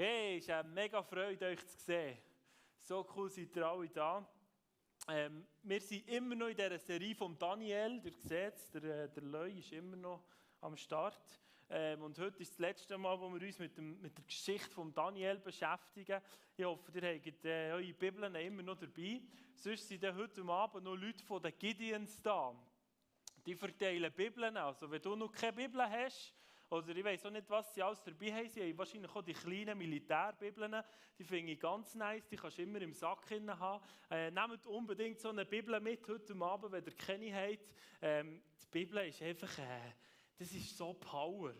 Hey, es ist eine mega Freude, euch zu sehen. So cool seid ihr alle da. Ähm, wir sind immer noch in dieser Serie von Daniel. Ihr seht es, der, äh, der Leu ist immer noch am Start. Ähm, und heute ist das letzte Mal, wo wir uns mit, dem, mit der Geschichte von Daniel beschäftigen. Ich hoffe, ihr habt äh, eure Bibeln immer noch dabei. Sonst sind heute Abend noch Leute von den Gideons da. Die verteilen Bibeln. Also, wenn du noch keine Bibel hast, oder ich weiß auch nicht, was sie alles dabei haben. Sie haben wahrscheinlich auch die kleinen Militärbibeln. Die finde ich ganz nice. Die kannst du immer im Sack haben. Äh, nehmt unbedingt so eine Bibel mit heute Abend, wenn ihr keine habt. Ähm, die Bibel ist einfach, äh, das ist so Power.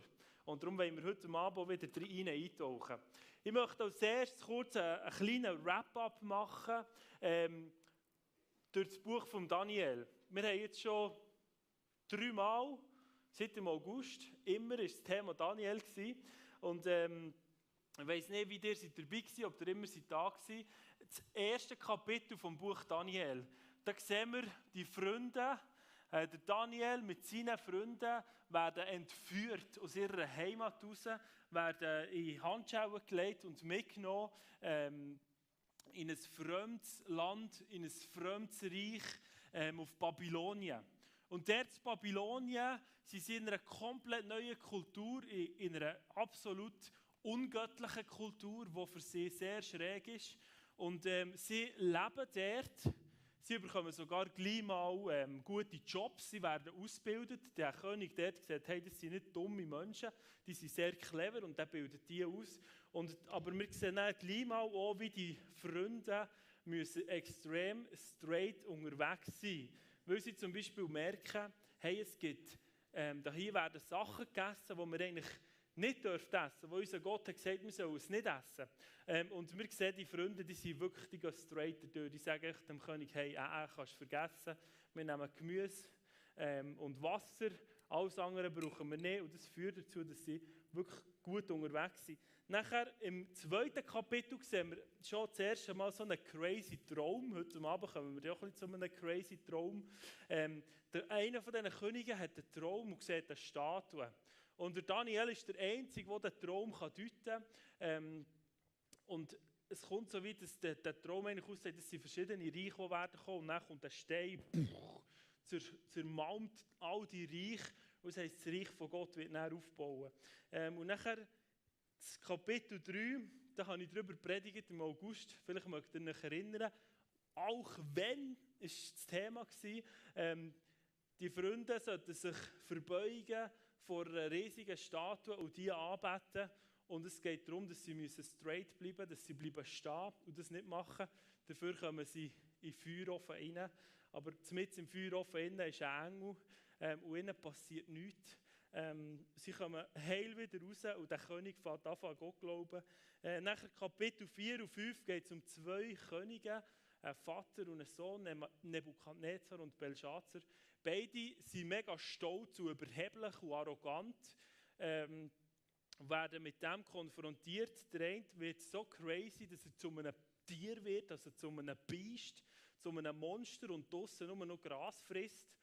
Und darum wollen wir heute Abend auch wieder rein eintauchen. Ich möchte als erstes kurz einen, einen kleinen Wrap-up machen ähm, durch das Buch von Daniel. Wir haben jetzt schon dreimal seit dem August. Immer war das Thema Daniel. Gewesen. Und ähm, ich weiß nicht, wie ihr seid dabei seid, ob ihr immer seid da seid. Das erste Kapitel vom Buch Daniel. Da sehen wir die Freunde, äh, der Daniel mit seinen Freunden werden entführt aus ihrer Heimat raus, werden in Handschuhe gelegt und mitgenommen ähm, in ein fremdes Land, in ein fremdes Reich ähm, auf Babylonien. Und dort in Babylonien, sie sind in einer komplett neuen Kultur, in einer absolut ungöttlichen Kultur, die für sie sehr schräg ist. Und ähm, sie leben dort. Sie bekommen sogar gleich mal ähm, gute Jobs, sie werden ausgebildet. Der König dort gesagt, hey, das sind nicht dumme Menschen, die sind sehr clever und der bildet die aus. Und, aber wir sehen dann gleich mal auch, wie die Freunde müssen extrem straight unterwegs sein müssen weil sie zum Beispiel merken, hey, es gibt, ähm, hier werden Sachen gegessen, die wir eigentlich nicht dürfen essen, wo unser Gott hat gesagt, wir sollen es nicht essen. Ähm, und wir sehen die Freunde, die sind wirklich die straight durch. Die sagen dem König, hey, äh, äh, kannst du vergessen, wir nehmen Gemüse ähm, und Wasser, alles andere brauchen wir nicht. Und das führt dazu, dass sie wirklich gut unterwegs sind. Nachher im zweiten Kapitel sehen wir schon das erste Mal so einen crazy Traum. Heute Abend kommen wir auch ein bisschen zu einem crazy Traum. Ähm, der, einer von diesen Königen hat einen Traum und sieht eine Statue. Und der Daniel ist der Einzige, der den Traum deuten kann. Ähm, und es kommt so weit, dass der, der Traum eigentlich aussieht, dass sie verschiedene Reiche werden kommen. Und dann kommt der Stein, zermalmt all die Reiche. Und das heisst, das Reich von Gott wird dann aufbauen. Ähm, und nachher das Kapitel 3, da habe ich darüber predigt im August, vielleicht mögt ihr euch erinnern, auch wenn, ist das Thema war, ähm, die Freunde sollten sich verbeugen vor einer riesigen Statue und die anbeten. Und es geht darum, dass sie müssen straight bleiben dass sie bleiben stehen und das nicht machen. Dafür kommen sie in den Feuerofen rein. Aber mit im Feuerofen ist ein Engel ähm, und ihnen passiert nichts. Ähm, sie kommen heil wieder raus und der König fährt an, Gott glauben. Äh, nachher Kapitel 4 und 5 geht es um zwei Könige, ein Vater und ein Sohn, Nebukadnezar und Belshazzar. Beide sind mega stolz und überheblich und arrogant. Ähm, werden mit dem konfrontiert. Der eine wird so crazy, dass er zu einem Tier wird, also zu einem Biest, zu einem Monster und draussen nur noch Gras frisst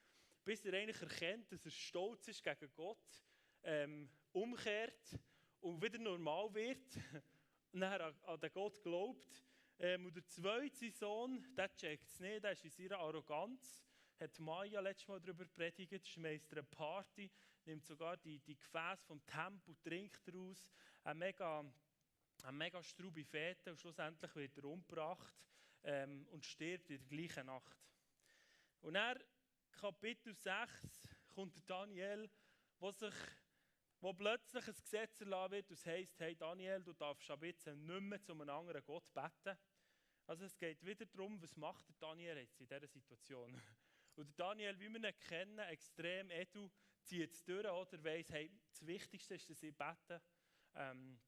bis er eigentlich erkennt, dass er stolz ist gegen Gott, ähm, umkehrt und wieder normal wird, nachher an, an den Gott glaubt. Ähm, und der zweite Sohn, der checkt es nicht, der ist in seiner Arroganz, hat Maya letztes Mal darüber predigt, schmeißt eine Party, nimmt sogar die, die Gefäße vom Tempel, trinkt daraus, eine mega, eine mega straube Fete und schlussendlich wird er umgebracht ähm, und stirbt in der gleichen Nacht. Und er Kapitel 6 kommt Daniel, wo, sich, wo plötzlich ein Gesetz erlassen wird, das heisst, hey Daniel, du darfst ab jetzt nicht mehr zu einem anderen Gott beten. Also es geht wieder darum, was macht der Daniel jetzt in dieser Situation. Und der Daniel, wie wir ihn kennen, extrem edu, zieht es durch oder weiss, hey, das Wichtigste ist, dass ich bete. Ähm,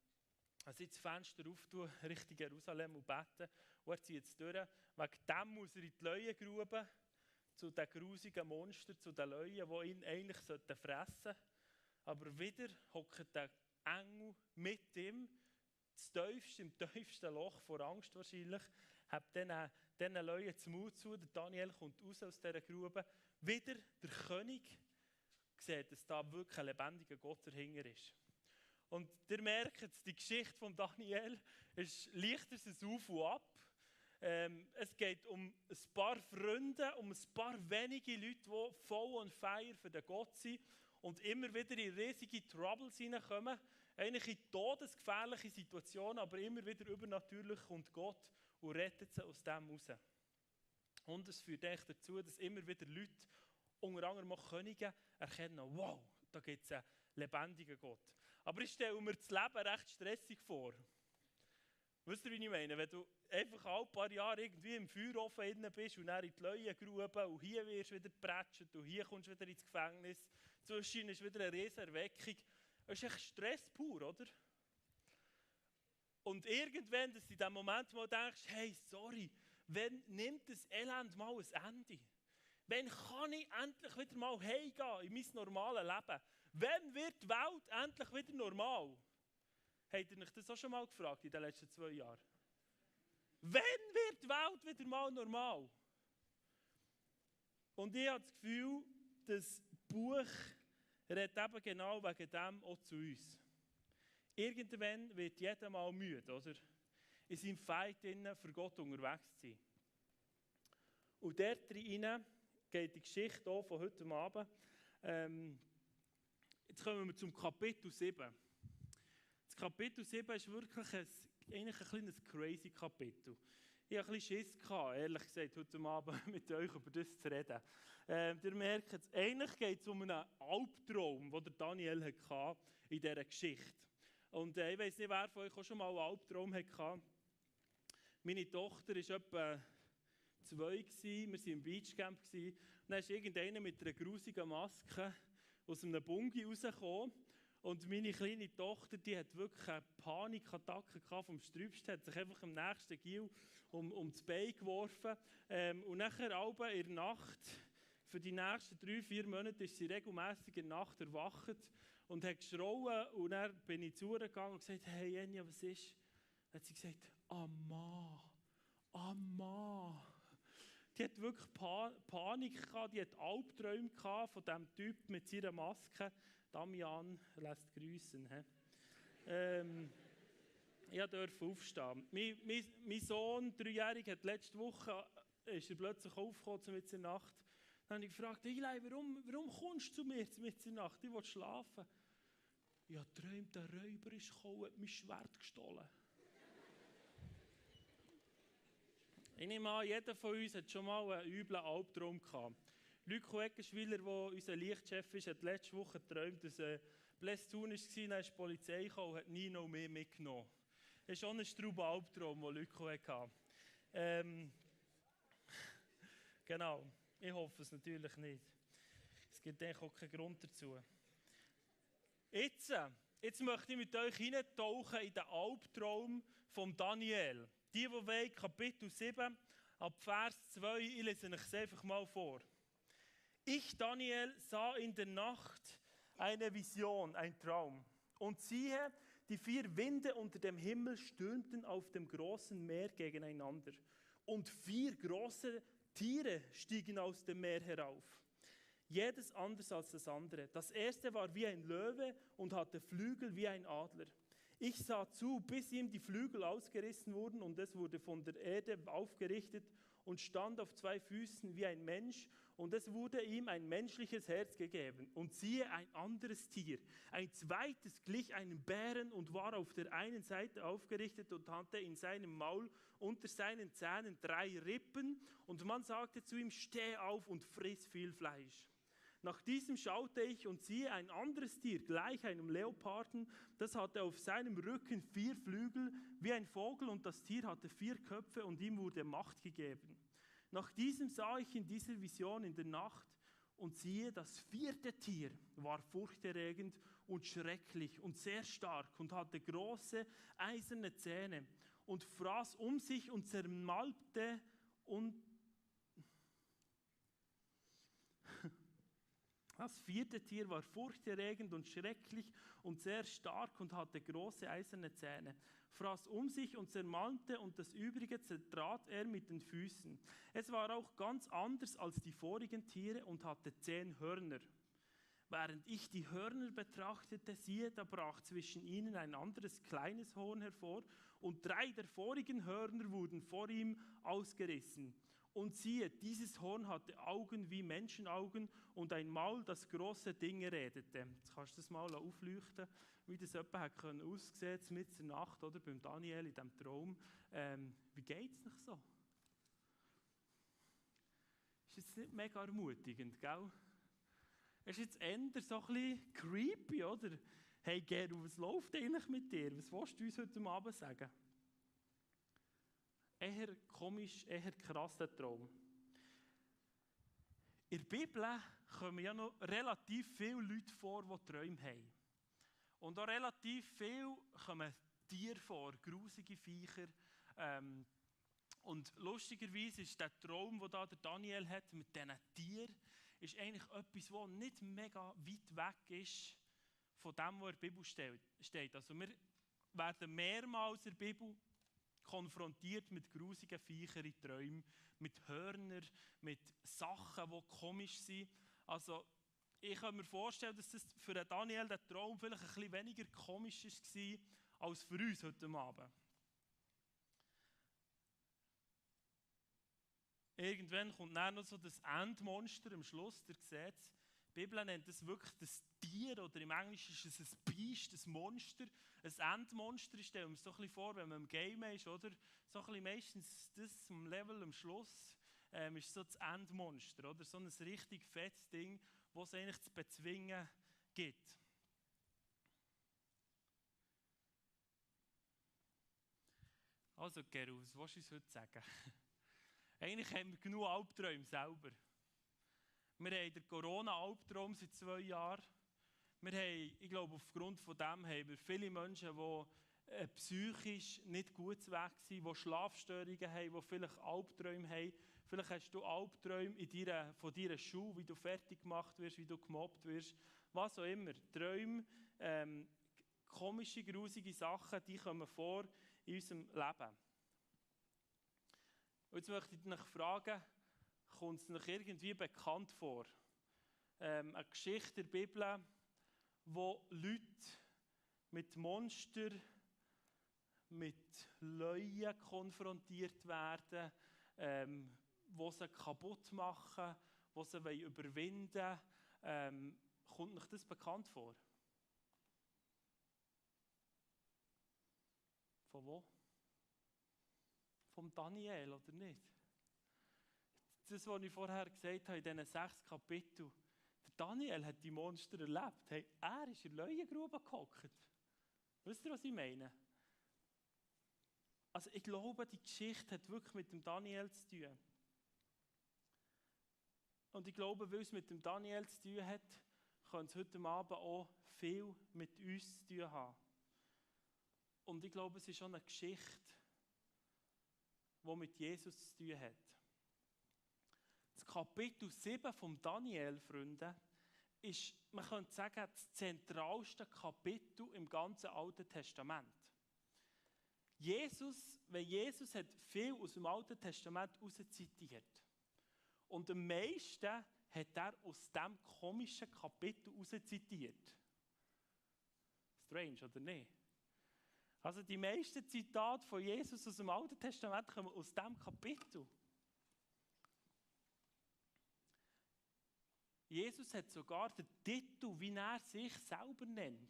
also jetzt das Fenster auftun, Richtung Jerusalem und beten. Und er zieht es durch. Wegen dem muss er in die Leuengrube zu den grusigen Monstern, zu den Leuen, die ihn eigentlich fressen sollten. Aber wieder hockt der Engel mit ihm, das tiefste, im tiefsten Loch vor Angst wahrscheinlich, hat diesen, diesen Leuten zum Mut zu. Der Daniel kommt raus aus dieser Grube. Wieder der König sieht, dass da wirklich ein lebendiger Gott dahinter ist. Und ihr merkt, die Geschichte von Daniel ist leichter ein Auf und Ab. Ähm, es geht um ein paar Freunde, um ein paar wenige Leute, die voll und feier für den Gott sind und immer wieder in riesige Troubles hineinkommen. Eigentlich in todesgefährliche Situationen, aber immer wieder übernatürlich kommt Gott und rettet sie aus dem raus. Und es führt echt dazu, dass immer wieder Leute, unter anderem auch Könige, erkennen, wow, da gibt es einen lebendigen Gott. Aber ich stelle mir das Leben recht stressig vor. Wisst ihr, wie ich meine? Wenn du einfach ein paar Jahre irgendwie im Feuerofen innen bist und dann in die Leuengrube und hier wirst du wieder gepratscht und hier kommst du wieder ins Gefängnis, zwischen ist wieder eine riesige Erweckung. Das ist echt Stress pur, oder? Und irgendwann, dass du in dem Moment mal denkst, hey, sorry, wenn nimmt das Elend mal ein Ende? Wann kann ich endlich wieder mal heimgehen in mein normales Leben? Wann wird die Welt endlich wieder normal? Habt ihr euch das auch schon mal gefragt in den letzten zwei Jahren? Wann wird die Welt wieder mal normal? Und ich habe das Gefühl, das Buch redet eben genau wegen dem auch zu uns. Irgendwann wird jeder mal müde, oder? In seinem Fight für Gott unterwegs zu sein. Und dort drin geht die Geschichte auch von heute Abend. Ähm, jetzt kommen wir zum Kapitel 7. Kapitel 7 ist wirklich ein, eigentlich ein kleines crazy Kapitel. Ich hatte ein bisschen Schiss, gehabt, ehrlich gesagt, heute Abend mit euch über das zu reden. Ähm, ihr merkt es, eigentlich geht es um einen Albtraum, den Daniel hatte in dieser Geschichte. Und äh, ich weiß nicht, wer von euch auch schon mal einen Albtraum hatte. Meine Tochter war etwa zwei, gewesen, wir waren im Beachcamp. Gewesen, und dann ist irgendeiner mit einer grusigen Maske aus einem Bungi rausgekommen. Und meine kleine Tochter, die hat wirklich eine Panikattacke vom Strübst, hat sich einfach am nächsten Gil um, um das Bein geworfen. Ähm, und nachher in der Nacht, für die nächsten drei, vier Monate, ist sie regelmäßig in der Nacht erwacht und hat geschrauen. Und dann bin ich zu ihr gegangen und gesagt, hey Jenja, was ist? Dann hat sie gesagt, Amma, Amma. Die hat wirklich pa Panik gehabt, die hat Albträume gehabt von diesem Typ mit seiner Maske. Damian lässt grüßen. Ähm, ich durfte aufstehen. Mein, mein, mein Sohn, dreijährig, hat letzte Woche ist er plötzlich aufgekommen zu in Nacht. Dann habe ich gefragt, Eli, warum, warum kommst du zu mir zu in Nacht? Ich will schlafen. Ja, träumt, der Räuber ist gekommen, hat mein Schwert gestohlen. Ich nehme an, jeder von uns hat schon mal einen üblen Albtraum gehabt. Lüko Eckenschwiller, der unser Lichtchef ist, hat letzte Woche geträumt, dass ein Blästun war, dann ist die Polizei gekommen und hat nie noch mehr mitgenommen. Das ist schon ein strauber Albtraum, den Lüko hatte. Ähm, genau, ich hoffe es natürlich nicht. Es gibt eigentlich auch keinen Grund dazu. Jetzt, jetzt möchte ich mit euch hineintauchen in den Albtraum von Daniel. Die, die wollen, Kapitel 7, ab Vers 2, ich lese euch einfach mal vor. Ich, Daniel, sah in der Nacht eine Vision, ein Traum. Und siehe, die vier Winde unter dem Himmel stürmten auf dem großen Meer gegeneinander. Und vier große Tiere stiegen aus dem Meer herauf. Jedes anders als das andere. Das erste war wie ein Löwe und hatte Flügel wie ein Adler. Ich sah zu, bis ihm die Flügel ausgerissen wurden und es wurde von der Erde aufgerichtet und stand auf zwei Füßen wie ein Mensch und es wurde ihm ein menschliches Herz gegeben. Und siehe, ein anderes Tier, ein zweites glich einem Bären und war auf der einen Seite aufgerichtet und hatte in seinem Maul unter seinen Zähnen drei Rippen und man sagte zu ihm, steh auf und friss viel Fleisch. Nach diesem schaute ich und siehe ein anderes Tier, gleich einem Leoparden, das hatte auf seinem Rücken vier Flügel wie ein Vogel und das Tier hatte vier Köpfe und ihm wurde Macht gegeben. Nach diesem sah ich in dieser Vision in der Nacht und siehe, das vierte Tier war furchterregend und schrecklich und sehr stark und hatte große eiserne Zähne und fraß um sich und zermalmte und Das vierte Tier war furchterregend und schrecklich und sehr stark und hatte große eiserne Zähne, fraß um sich und zermalmte und das übrige zertrat er mit den Füßen. Es war auch ganz anders als die vorigen Tiere und hatte zehn Hörner. Während ich die Hörner betrachtete, siehe, da brach zwischen ihnen ein anderes kleines Horn hervor, und drei der vorigen Hörner wurden vor ihm ausgerissen. Und siehe, dieses Horn hatte Augen wie Menschenaugen und ein Maul, das große Dinge redete. Jetzt kannst du das mal aufleuchten, wie das etwa hat können aussehen, mit der Nacht oder beim Daniel in diesem Traum. Ähm, wie geht es noch so? Ist jetzt nicht mega ermutigend, gell? Ist jetzt eher so ein bisschen creepy, oder? Hey Gero, was läuft eigentlich mit dir? Was willst du uns heute Abend sagen? Eher komisch, eher krasser Traum. In der Bibel kommen ja noch relativ viele Leute vor, die Träume haben. Und auch relativ viel kommen Tiere vor, grusige Viecher. Ähm, und lustigerweise ist der Traum, den da der Daniel hat mit diesen Tieren, ist eigentlich etwas, das nicht mega weit weg ist von dem, was in der Bibel steht. Also wir werden mehrmals in der Bibel konfrontiert mit grusigen Viechern in Träumen, mit Hörnern, mit Sachen, die komisch sind. Also, ich kann mir vorstellen, dass das für Daniel der Traum vielleicht ein bisschen weniger komisch war als für uns heute Abend. Irgendwann kommt dann noch so das Endmonster am Schluss, der sieht die Bibel nennt es wirklich das Tier oder im Englischen ist es ein Biest, ein Monster, ein Endmonster. Ich stelle mir so ein vor, wenn man im Game ist, oder? So ein meistens das am Level am Schluss ähm, ist so das Endmonster, oder? So ein richtig fettes Ding, das es eigentlich zu bezwingen gibt. Also, Gerus, was willst du uns heute sagen? Eigentlich haben wir genug Albträume selber. Wir haben den Corona-Albtraum seit zwei Jahren. Wir haben, ich glaube, aufgrund von dem haben wir viele Menschen, die äh, psychisch nicht gut weg sind, die Schlafstörungen haben, die vielleicht Albträume haben. Vielleicht hast du Albträume in deiner, von deiner Schule, wie du fertig gemacht wirst, wie du gemobbt wirst, was auch immer. Träume, ähm, komische, grusige Sachen, die kommen vor in unserem Leben. Und jetzt möchte ich dich fragen, kommt es noch irgendwie bekannt vor. Ähm, eine Geschichte der Bibel, wo Leute mit Monstern, mit Leuen konfrontiert werden, ähm, wo sie kaputt machen, wo sie überwinden wollen. Ähm, kommt euch das bekannt vor? Von wo? Vom Daniel, oder nicht? Das, was ich vorher gesagt habe, in diesen sechs Kapiteln, der Daniel hat die Monster erlebt. Hey, er ist in der Leuengrube gehockt. Wisst ihr, was ich meine? Also ich glaube, die Geschichte hat wirklich mit dem Daniel zu tun. Und ich glaube, weil es mit dem Daniel zu tun hat, könnte es heute Abend auch viel mit uns zu tun haben. Und ich glaube, es ist schon eine Geschichte, die mit Jesus zu tun hat. Kapitel 7 vom Daniel, Freunde, ist, man könnte sagen, das zentralste Kapitel im ganzen Alten Testament. Jesus, wenn Jesus hat viel aus dem Alten Testament zitiert. Und am meisten hat er aus diesem komischen Kapitel zitiert. Strange, oder nicht? Also die meisten Zitate von Jesus aus dem Alten Testament kommen aus diesem Kapitel. Jesus hat sogar den Titel, wie er sich selber nennt,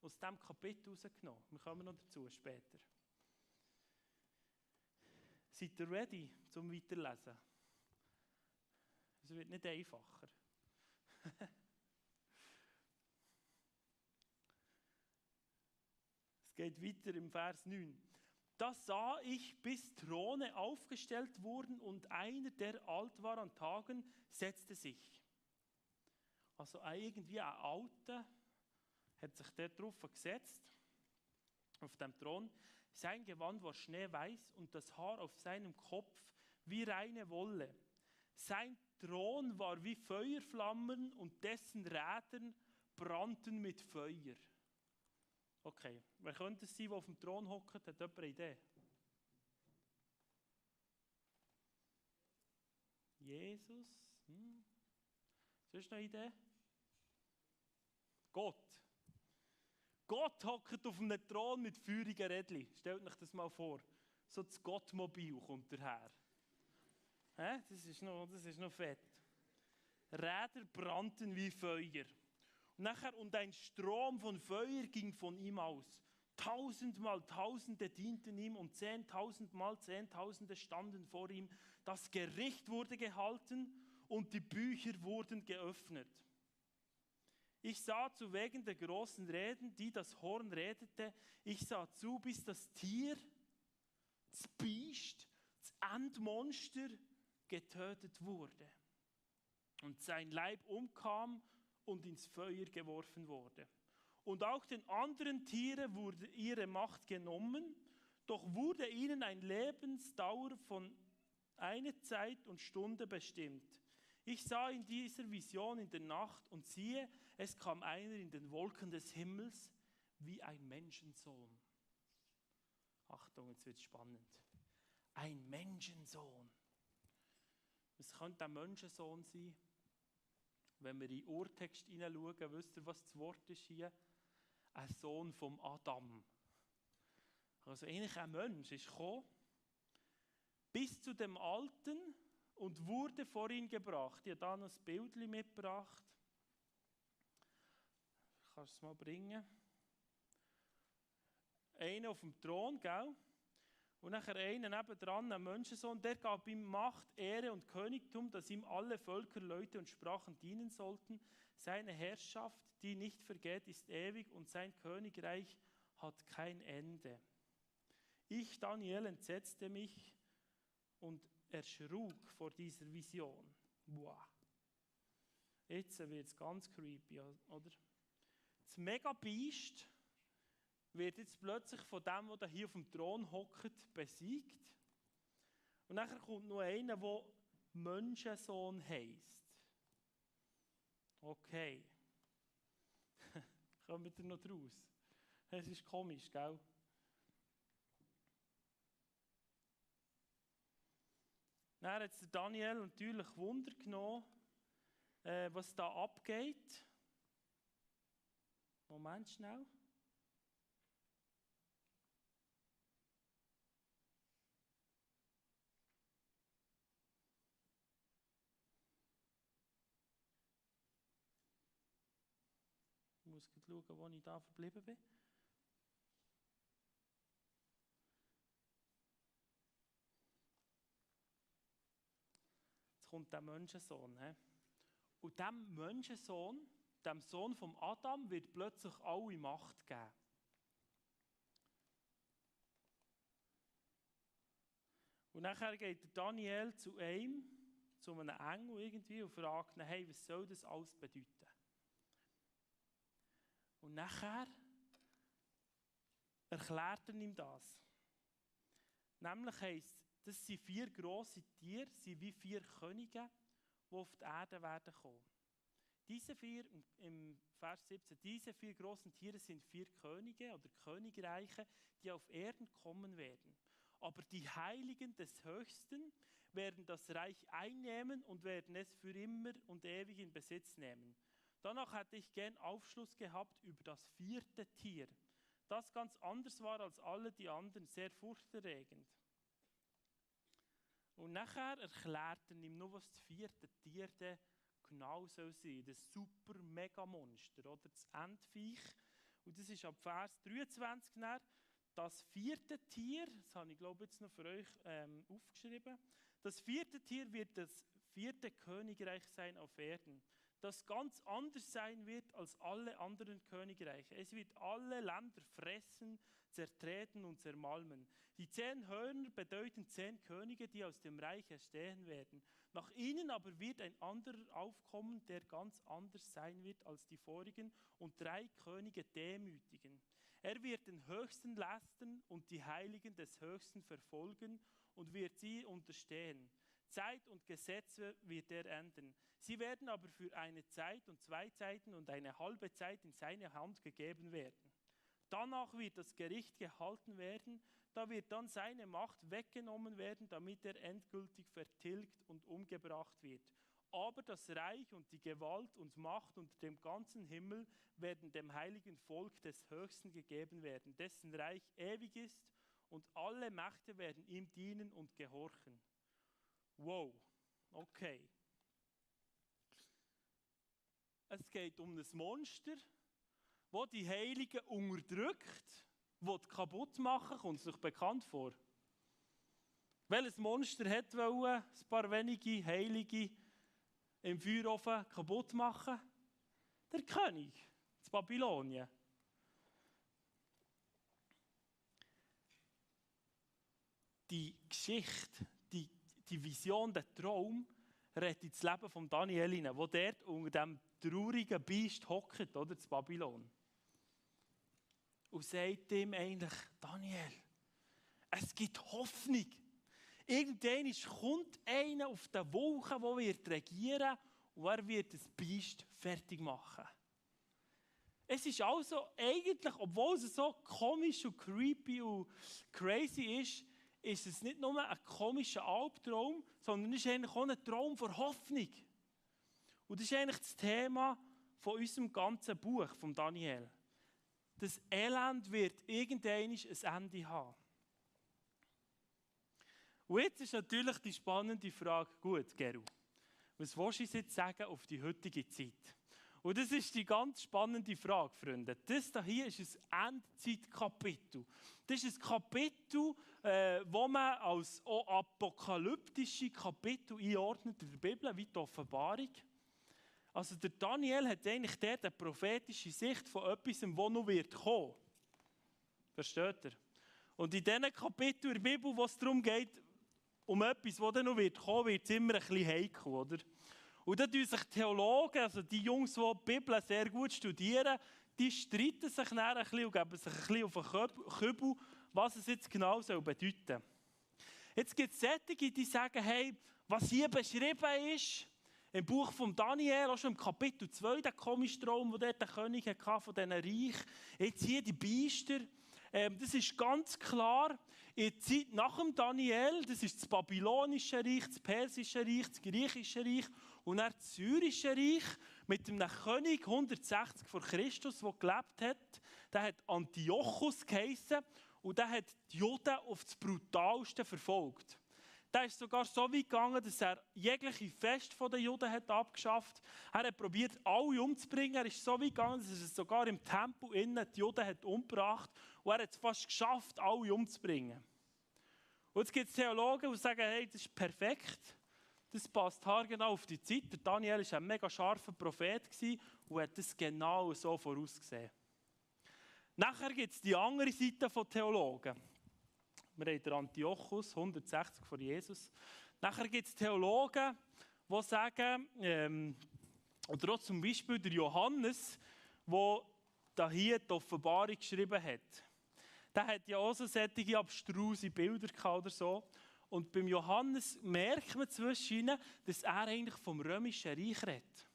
aus diesem Kapitel rausgenommen. Wir kommen noch dazu später. Seid ihr ready zum Weiterlesen? Es wird nicht einfacher. es geht weiter im Vers 9. Da sah ich, bis Throne aufgestellt wurden und einer, der alt war an Tagen, setzte sich. Also irgendwie ein Alter hat sich dort drauf gesetzt, auf dem Thron. Sein Gewand war schneeweiß und das Haar auf seinem Kopf wie reine Wolle. Sein Thron war wie Feuerflammen und dessen Rädern brannten mit Feuer. Okay, wer könnte es sein, der auf dem Thron hockt? Hat jemand eine Idee? Jesus? Hm? Sonst noch eine Idee? Gott. Gott hockt auf einem Thron mit feurigen Rädchen. Stellt euch das mal vor. So das Gottmobil kommt daher. Das, ist noch, das ist noch fett. Räder brannten wie Feuer. Und, nachher, und ein Strom von Feuer ging von ihm aus. Tausendmal Tausende dienten ihm und zehntausendmal Zehntausende standen vor ihm. Das Gericht wurde gehalten und die Bücher wurden geöffnet. Ich sah zu wegen der großen Reden, die das Horn redete, ich sah zu, bis das Tier, das Biest, das Endmonster getötet wurde und sein Leib umkam und ins Feuer geworfen wurde. Und auch den anderen Tieren wurde ihre Macht genommen, doch wurde ihnen ein Lebensdauer von einer Zeit und Stunde bestimmt. Ich sah in dieser Vision in der Nacht und siehe, es kam einer in den Wolken des Himmels wie ein Menschensohn. Achtung, jetzt wird es spannend. Ein Menschensohn. Was könnte ein Menschensohn sein? Wenn wir in den Urtext hineinschauen, wisst ihr, was das Wort ist hier? Ein Sohn vom Adam. Also eigentlich ein Mensch ist gekommen, bis zu dem Alten und wurde vor ihn gebracht. Ich habe hier noch ein Bild mitgebracht. Kannst du es mal bringen? Einer auf dem Thron, gell? Und nachher einer nebendran, ein Menschensohn, der gab ihm Macht, Ehre und Königtum, dass ihm alle Völker, Leute und Sprachen dienen sollten. Seine Herrschaft, die nicht vergeht, ist ewig und sein Königreich hat kein Ende. Ich, Daniel, entsetzte mich und erschrug vor dieser Vision. Wow. Jetzt wird es ganz creepy, oder? Das Megabiest wird jetzt plötzlich von dem, der hier auf dem Thron hockt, besiegt. Und nachher kommt noch einer, der Menschensohn heisst. Okay. Kommen wir noch draus? Es ist komisch, gell? Dann hat Daniel natürlich Wunder genommen, äh, was da abgeht. Moment schnell. muss schauen, wo ich da verblieben bin. Kommt der Menschensohn. He? Und dem Menschensohn, dem Sohn vom Adam, wird plötzlich alle Macht geben. Und nachher geht Daniel zu einem, zu einem Engel irgendwie und fragt ihn, hey, was soll das alles bedeuten? Und nachher erklärt er ihm das. Nämlich heisst, das sind vier grosse Tiere, sind wie vier Könige, die auf die Erde werden kommen. Diese vier, im Vers 17, diese vier großen Tiere sind vier Könige oder Königreiche, die auf Erden kommen werden. Aber die Heiligen des Höchsten werden das Reich einnehmen und werden es für immer und ewig in Besitz nehmen. Danach hätte ich gern Aufschluss gehabt über das vierte Tier, das ganz anders war als alle die anderen, sehr furchterregend. Und nachher erklärt er ihm nur, was das vierte Tier genau soll sein. Das super Megamonster oder das Endviech. Und das ist ab Vers 23 nach, das vierte Tier, das habe ich glaube jetzt noch für euch ähm, aufgeschrieben, das vierte Tier wird das vierte Königreich sein auf Erden das ganz anders sein wird als alle anderen Königreiche. Es wird alle Länder fressen, zertreten und zermalmen. Die zehn Hörner bedeuten zehn Könige, die aus dem Reich erstehen werden. Nach ihnen aber wird ein anderer aufkommen, der ganz anders sein wird als die vorigen und drei Könige demütigen. Er wird den Höchsten lasten und die Heiligen des Höchsten verfolgen und wird sie unterstehen. Zeit und Gesetze wird er ändern. Sie werden aber für eine Zeit und zwei Zeiten und eine halbe Zeit in seine Hand gegeben werden. Danach wird das Gericht gehalten werden, da wird dann seine Macht weggenommen werden, damit er endgültig vertilgt und umgebracht wird. aber das Reich und die Gewalt und Macht unter dem ganzen Himmel werden dem heiligen Volk des Höchsten gegeben werden, dessen Reich ewig ist und alle Mächte werden ihm dienen und gehorchen. Wow, okay. Es geht um ein Monster, das die Heiligen unterdrückt, das kaputt machen, kommt es sich bekannt vor. Welches Monster hat wollen, ein paar wenige Heilige im Feuerofen kaputt machen? Der König, das Babylonien. Die Geschichte, die, die Vision, der Traum rettet das Leben von Daniel hinein, wo dort unter dem traurigen Biest hockt, oder, das Babylon. Und sagt ihm eigentlich, Daniel, es gibt Hoffnung. Irgendwann kommt einer auf der Wolke, der wird regieren und er wird das Biest fertig machen. Es ist also eigentlich, obwohl es so komisch und creepy und crazy ist, ist es nicht nur ein komischer Albtraum, sondern es ist eigentlich auch ein Traum von Hoffnung. Und das ist eigentlich das Thema von unserem ganzen Buch, von Daniel. Das Elend wird irgendwann ein Ende haben. Und jetzt ist natürlich die spannende Frage, gut, Geru, was willst du jetzt sagen auf die heutige Zeit? Und das ist die ganz spannende Frage, Freunde. Das hier ist ein Endzeitkapitel. Das ist ein Kapitel, äh, wo man als apokalyptische Kapitel einordnet in der Bibel, wie die Offenbarung. Also der Daniel hat eigentlich dort eine prophetische Sicht von etwas, das noch wird kommen. Versteht ihr? Und in diesen Kapiteln der Bibel, wo es darum geht, um etwas, das dann noch wird kommen, wird es immer ein bisschen heikel, oder? Und da tun sich Theologen, also die Jungs, die die Bibel sehr gut studieren, die streiten sich dann ein bisschen und geben sich ein bisschen auf den Kübel, was es jetzt genau soll bedeuten. Jetzt gibt es solche, die sagen, hey, was hier beschrieben ist, im Buch von Daniel, auch schon im Kapitel 2, der komische Traum, wo der König hatte von diesen Reich, jetzt hier die Biester, ähm, das ist ganz klar, in der Zeit nach dem Daniel, das ist das babylonische Reich, das persische Reich, das griechische Reich und dann das syrische Reich mit einem König 160 vor Christus, der gelebt hat. Der hat Antiochus geheißen und der hat die Juden auf das brutalste verfolgt. Der ist sogar so weit gegangen, dass er jegliche Fest der Juden hat abgeschafft. Er hat probiert, alle umzubringen. Er ist so weit gegangen, dass er sogar im Tempel innen die Juden hat umgebracht und er hat es fast geschafft, alle umzubringen. Und jetzt gibt es Theologen, die sagen, hey, das ist perfekt. Das passt haargenau auf die Zeit. Der Daniel war ein mega scharfer Prophet und hat das genau so vorausgesehen. Nachher gibt es die andere Seite von Theologen. Wir haben den Antiochus, 160 vor Jesus. Nachher gibt es Theologen, die sagen, ähm, oder auch zum Beispiel der Johannes, der hier die Offenbarung geschrieben hat. Der hat ja auch so solche abstruse Bilder oder so. Und beim Johannes merkt man zwischen dass er eigentlich vom römischen Reich redet.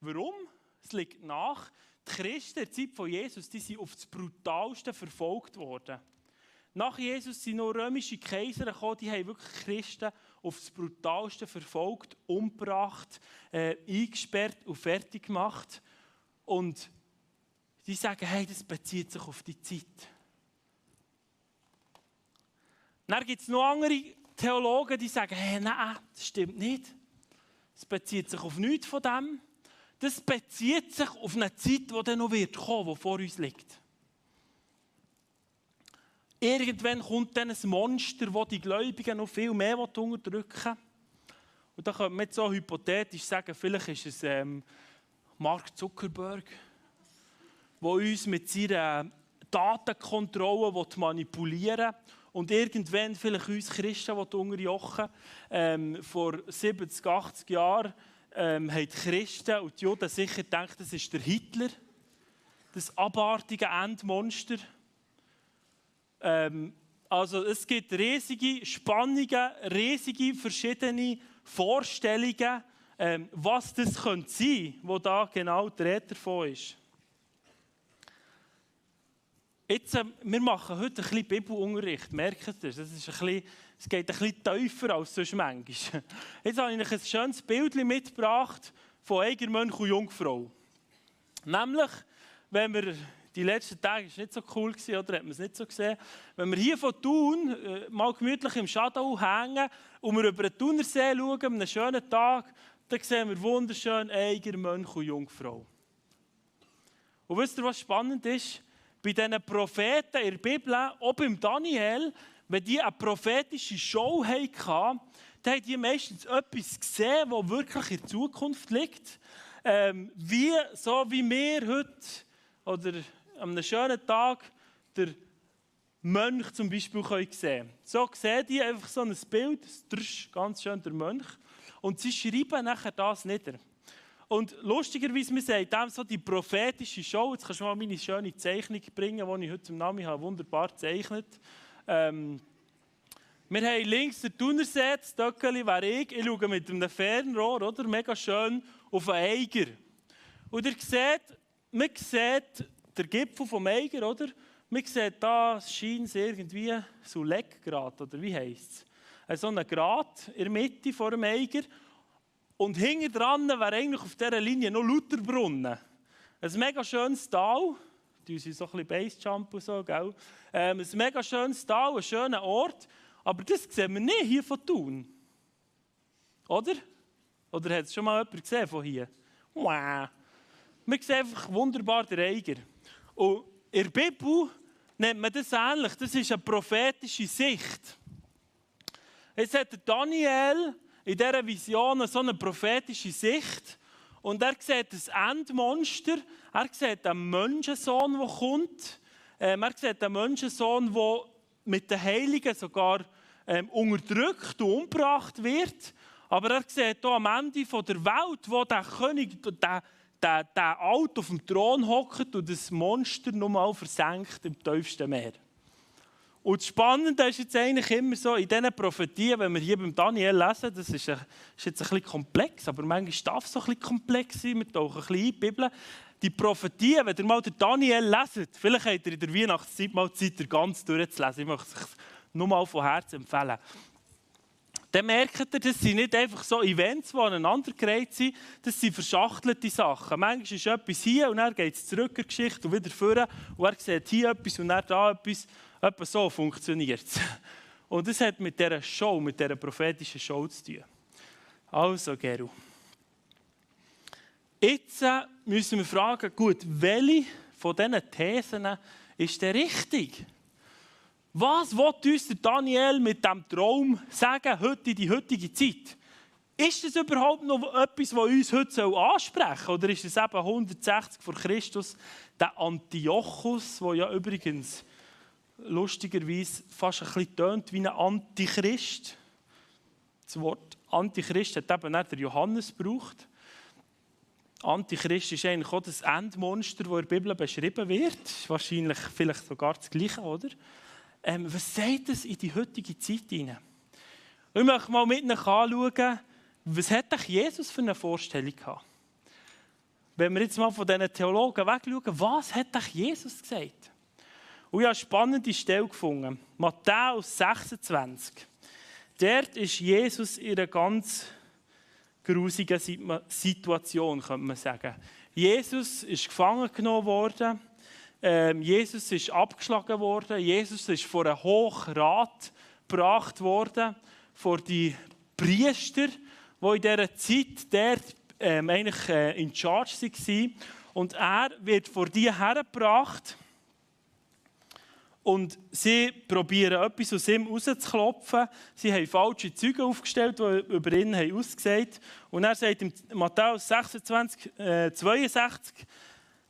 Warum? Es liegt nach, die Christen der Zeit von Jesus, die sind auf das brutalste verfolgt worden. Nach Jesus sind noch römische Kaiser gekommen, die haben wirklich Christen auf das brutalste verfolgt, umgebracht, äh, eingesperrt und fertig gemacht. Und die sagen, hey, das bezieht sich auf die Zeit. Dann gibt es noch andere Theologen, die sagen, hey, nein, das stimmt nicht. Es bezieht sich auf nichts von dem. Das bezieht sich auf eine Zeit, die dann noch wird kommen, die vor uns liegt. Irgendwann kommt dann ein Monster, das die Gläubigen noch viel mehr unterdrücken Und da könnte man so hypothetisch sagen, vielleicht ist es ähm, Mark Zuckerberg, der uns mit seiner Datenkontrolle manipulieren will und irgendwann vielleicht uns Christen unterjochen ähm, Vor 70, 80 Jahren ähm, haben die Christen und die Juden sicher gedacht, das ist der Hitler, das abartige Endmonster. Ähm, also es gibt riesige Spannungen, riesige verschiedene Vorstellungen, ähm, was das könnte sein, wo da genau der Rede davon ist. Jetzt, äh, wir machen heute ein bisschen Bibelunterricht, merkt ihr das? ist ein bisschen, es geht ein bisschen tiefer als sonst manchmal. Jetzt habe ich euch ein schönes Bild mitgebracht von Eigermönch und Jungfrau. Nämlich, wenn wir die letzten Tage war nicht so cool, gewesen, oder hat man es nicht so gesehen. Wenn wir hier von Thun äh, mal gemütlich im Shadow hängen und wir über den Thunersee schauen, an einem schönen Tag, dann sehen wir wunderschön Eiger, Mönch und Jungfrau. Und wisst ihr, was spannend ist? Bei diesen Propheten in der Bibel, auch beim Daniel, wenn die eine prophetische Show hatten, dann haben die meistens etwas gesehen, das wirklich in der Zukunft liegt. Ähm, wie, so wie wir heute, oder an einem schönen Tag der Mönch zum Beispiel sehen können. So sehen die einfach so ein Bild, ganz schön der Mönch, und sie schreiben nachher das nieder. Und lustigerweise, wir sagen dem so die prophetische Show, jetzt kannst du mal meine schöne Zeichnung bringen, die ich heute zum Namen habe, wunderbar gezeichnet. Ähm, wir haben links den Thunersee, das Döckeli wäre ich, ich schaue mit einem Fernrohr, oder? mega schön, auf einen Eiger. Und ihr seht, man sieht der Gipfel vom Eiger, oder? Man sieht da, es scheint irgendwie so Leckgrad, oder wie heisst es? So ein Grat in der Mitte vor dem Eiger. Und hinten dran wäre eigentlich auf dieser Linie noch Lutherbrunnen. Ein mega schönes Tal. Die sind so ein bisschen Basejump und so, gell? Ähm, ein mega schönes Tal, ein schöner Ort. Aber das sehen wir nicht hier von Thun. Oder? Oder hat es schon mal jemand gesehen von hier? Wow. Man sieht einfach wunderbar den Eiger. Und in der Bibel nennt man das ähnlich. Das ist eine prophetische Sicht. Jetzt hat Daniel in dieser Vision so eine prophetische Sicht. Und er sieht das Endmonster. Er sieht einen Menschensohn, der kommt. Ähm, er sieht einen Menschensohn, der mit den Heiligen sogar ähm, unterdrückt und umgebracht wird. Aber er sieht hier am Ende der Welt, wo der König, der der, der Alt auf dem Thron hockt und das Monster nochmal versenkt im tiefsten Meer. Und das Spannende ist jetzt eigentlich immer so, in diesen Prophetien, wenn wir hier beim Daniel lesen, das ist, ein, ist jetzt ein bisschen komplex, aber manchmal darf es so ein bisschen komplex sein, wir tauchen ein bisschen in die Bibel. Die Prophetien, wenn ihr mal den Daniel leset, vielleicht habt ihr in der Weihnachtszeit mal Zeit, ganz durchzulesen, ich möchte es nur mal von Herzen empfehlen dann merkt ihr, das sind nicht einfach so Events, die aneinandergereiht sind, das sind verschachtelte Sachen. Manchmal ist etwas hier und dann geht es zurück in die Geschichte und wieder vor und er sieht hier etwas und dann da etwas. Etwa so funktioniert es. Und das hat mit dieser Show, mit dieser prophetischen Show zu tun. Also, Geru. Jetzt äh, müssen wir fragen, gut, welche von diesen Thesen ist der richtig? Was will uns Daniel mit dem Traum sagen, heute in die heutige Zeit? Ist das überhaupt noch etwas, was uns heute ansprechen soll? Oder ist es eben 160 vor Christus der Antiochus, der ja übrigens lustigerweise fast ein bisschen tönt wie ein Antichrist? Das Wort Antichrist hat eben nicht der Johannes gebraucht. Antichrist ist eigentlich auch das Endmonster, das in der Bibel beschrieben wird. Wahrscheinlich vielleicht sogar das Gleiche, oder? Ähm, was sagt das in die heutige Zeit hinein? Ich möchte mal mit euch anschauen, was hat Jesus für eine Vorstellung gehabt? Wenn wir jetzt mal von diesen Theologen wegschauen, was hat Jesus gesagt? Und ich habe eine spannende Stelle gefunden. Matthäus 26. Dort ist Jesus in einer ganz grusigen Situation, könnte man sagen. Jesus ist gefangen genommen worden ähm, Jesus ist abgeschlagen worden. Jesus ist vor einen Hochrat gebracht worden, vor die Priester, die in dieser Zeit dort ähm, eigentlich äh, in Charge waren. Und er wird vor die hergebracht und sie probieren etwas aus ihm rauszuklopfen. Sie haben falsche Züge aufgestellt, die über ihn haben ausgesagt. Und er sagt in Matthäus 26, äh, 62,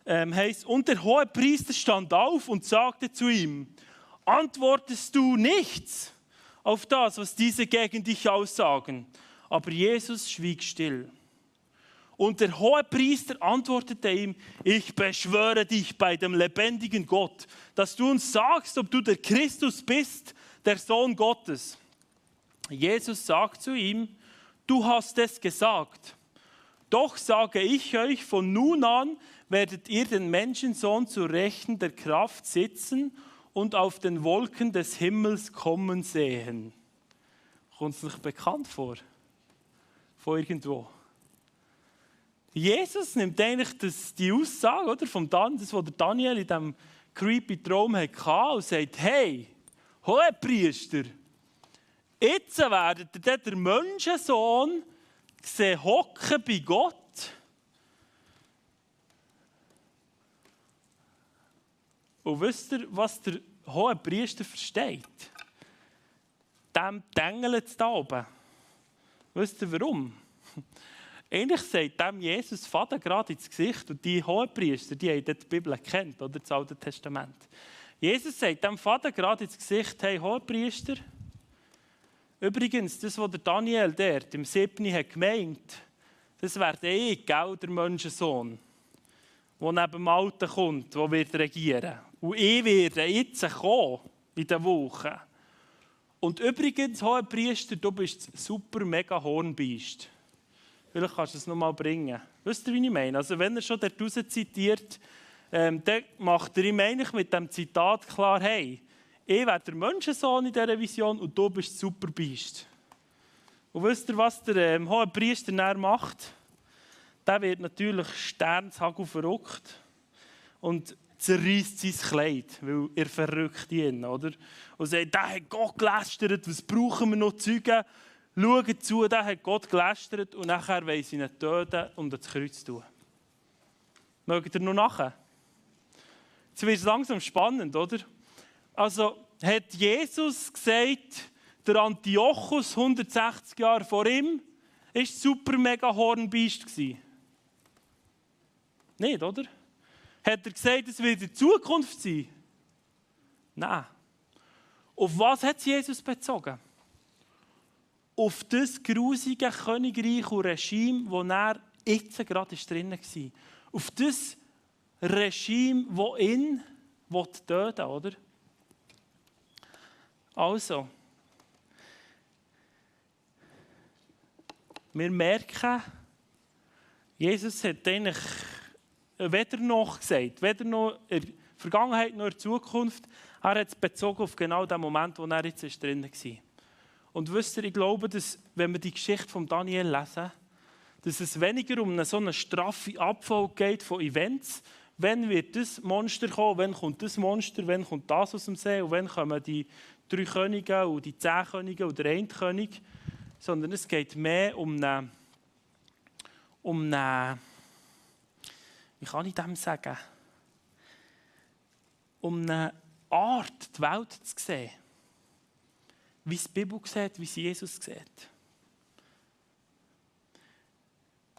ähm, heißt, und der hohe Priester stand auf und sagte zu ihm, antwortest du nichts auf das, was diese gegen dich aussagen? Aber Jesus schwieg still. Und der hohe Priester antwortete ihm, ich beschwöre dich bei dem lebendigen Gott, dass du uns sagst, ob du der Christus bist, der Sohn Gottes. Jesus sagt zu ihm, du hast es gesagt. Doch sage ich euch von nun an, werdet ihr den Menschensohn zu Rechten der Kraft sitzen und auf den Wolken des Himmels kommen sehen. Kommt es nicht bekannt vor? Von irgendwo. Jesus nimmt eigentlich das, die Aussage oder, vom Dan, das, was Daniel in diesem creepy Traum hatte und sagt, hey, hohe Priester, jetzt werdet ihr der Menschensohn sehen hocken bei Gott. Und wisst ihr, was der hohe Priester versteht? Dem Dengel da oben. Wisst ihr warum? Eigentlich sagt dem Jesus Vater gerade ins Gesicht und die Hohepriester, die haben die Bibel kennt, oder das Alte Testament. Jesus sagt dem Vater gerade ins Gesicht, hey Hohepriester, übrigens, das, was der Daniel dort im 7. hat gemeint, das wäre ich, gell, der Menschensohn, der neben dem Alten kommt, der wird regieren. Und ich werde jetzt kommen, in der Woche. Und übrigens, Hohepriester, du bist super mega Hornbeist. Vielleicht kannst du es nochmal bringen. Wisst ihr, wie ich meine? Also wenn er schon dort raus zitiert, ähm, dann macht er ihm eigentlich mit dem Zitat klar, hey, ich werde der Menschensohn in dieser Vision und du bist super Beist. Und wisst ihr, was der ähm, hohe Priester dann macht? Der wird natürlich sternshagel verrückt und zerreißt sein Kleid, weil er verrückt ihn, oder? Und sagt, der hat Gott gelästert, was brauchen wir noch Zeugen? Schaut zu, der hat Gott gelästert und nachher wollen sie ihn töten und ans Kreuz tun. Mögt ihr noch nachher? Jetzt wird es langsam spannend, oder? Also hat Jesus gesagt, der Antiochus 160 Jahre vor ihm ist super mega Hornbeist Nicht, oder? Hat er gesagt, es wird in Zukunft sein? Nein. Auf was hat Jesus bezogen? auf das grusige Königreich und Regime, wo er jetzt gerade drin war. Auf das Regime, das ihn töten oder? Also, wir merken, Jesus hat eigentlich weder noch gesagt, weder noch in der Vergangenheit noch in der Zukunft, er hat es bezogen auf genau den Moment, wo er jetzt drin war. Und wisst ihr, ich glaube, dass, wenn wir die Geschichte von Daniel lesen, dass es weniger um eine so eine straffe Abfolge geht von Events. Wenn wird das Monster kommen, wenn kommt das Monster, wenn kommt das aus dem See? Und wenn kommen die drei Könige und die zehn Könige und der eine König. Sondern es geht mehr um eine, um eine, wie kann ich dem sagen, um eine Art, die Welt zu sehen wie es die Bibel sieht, wie es Jesus sieht.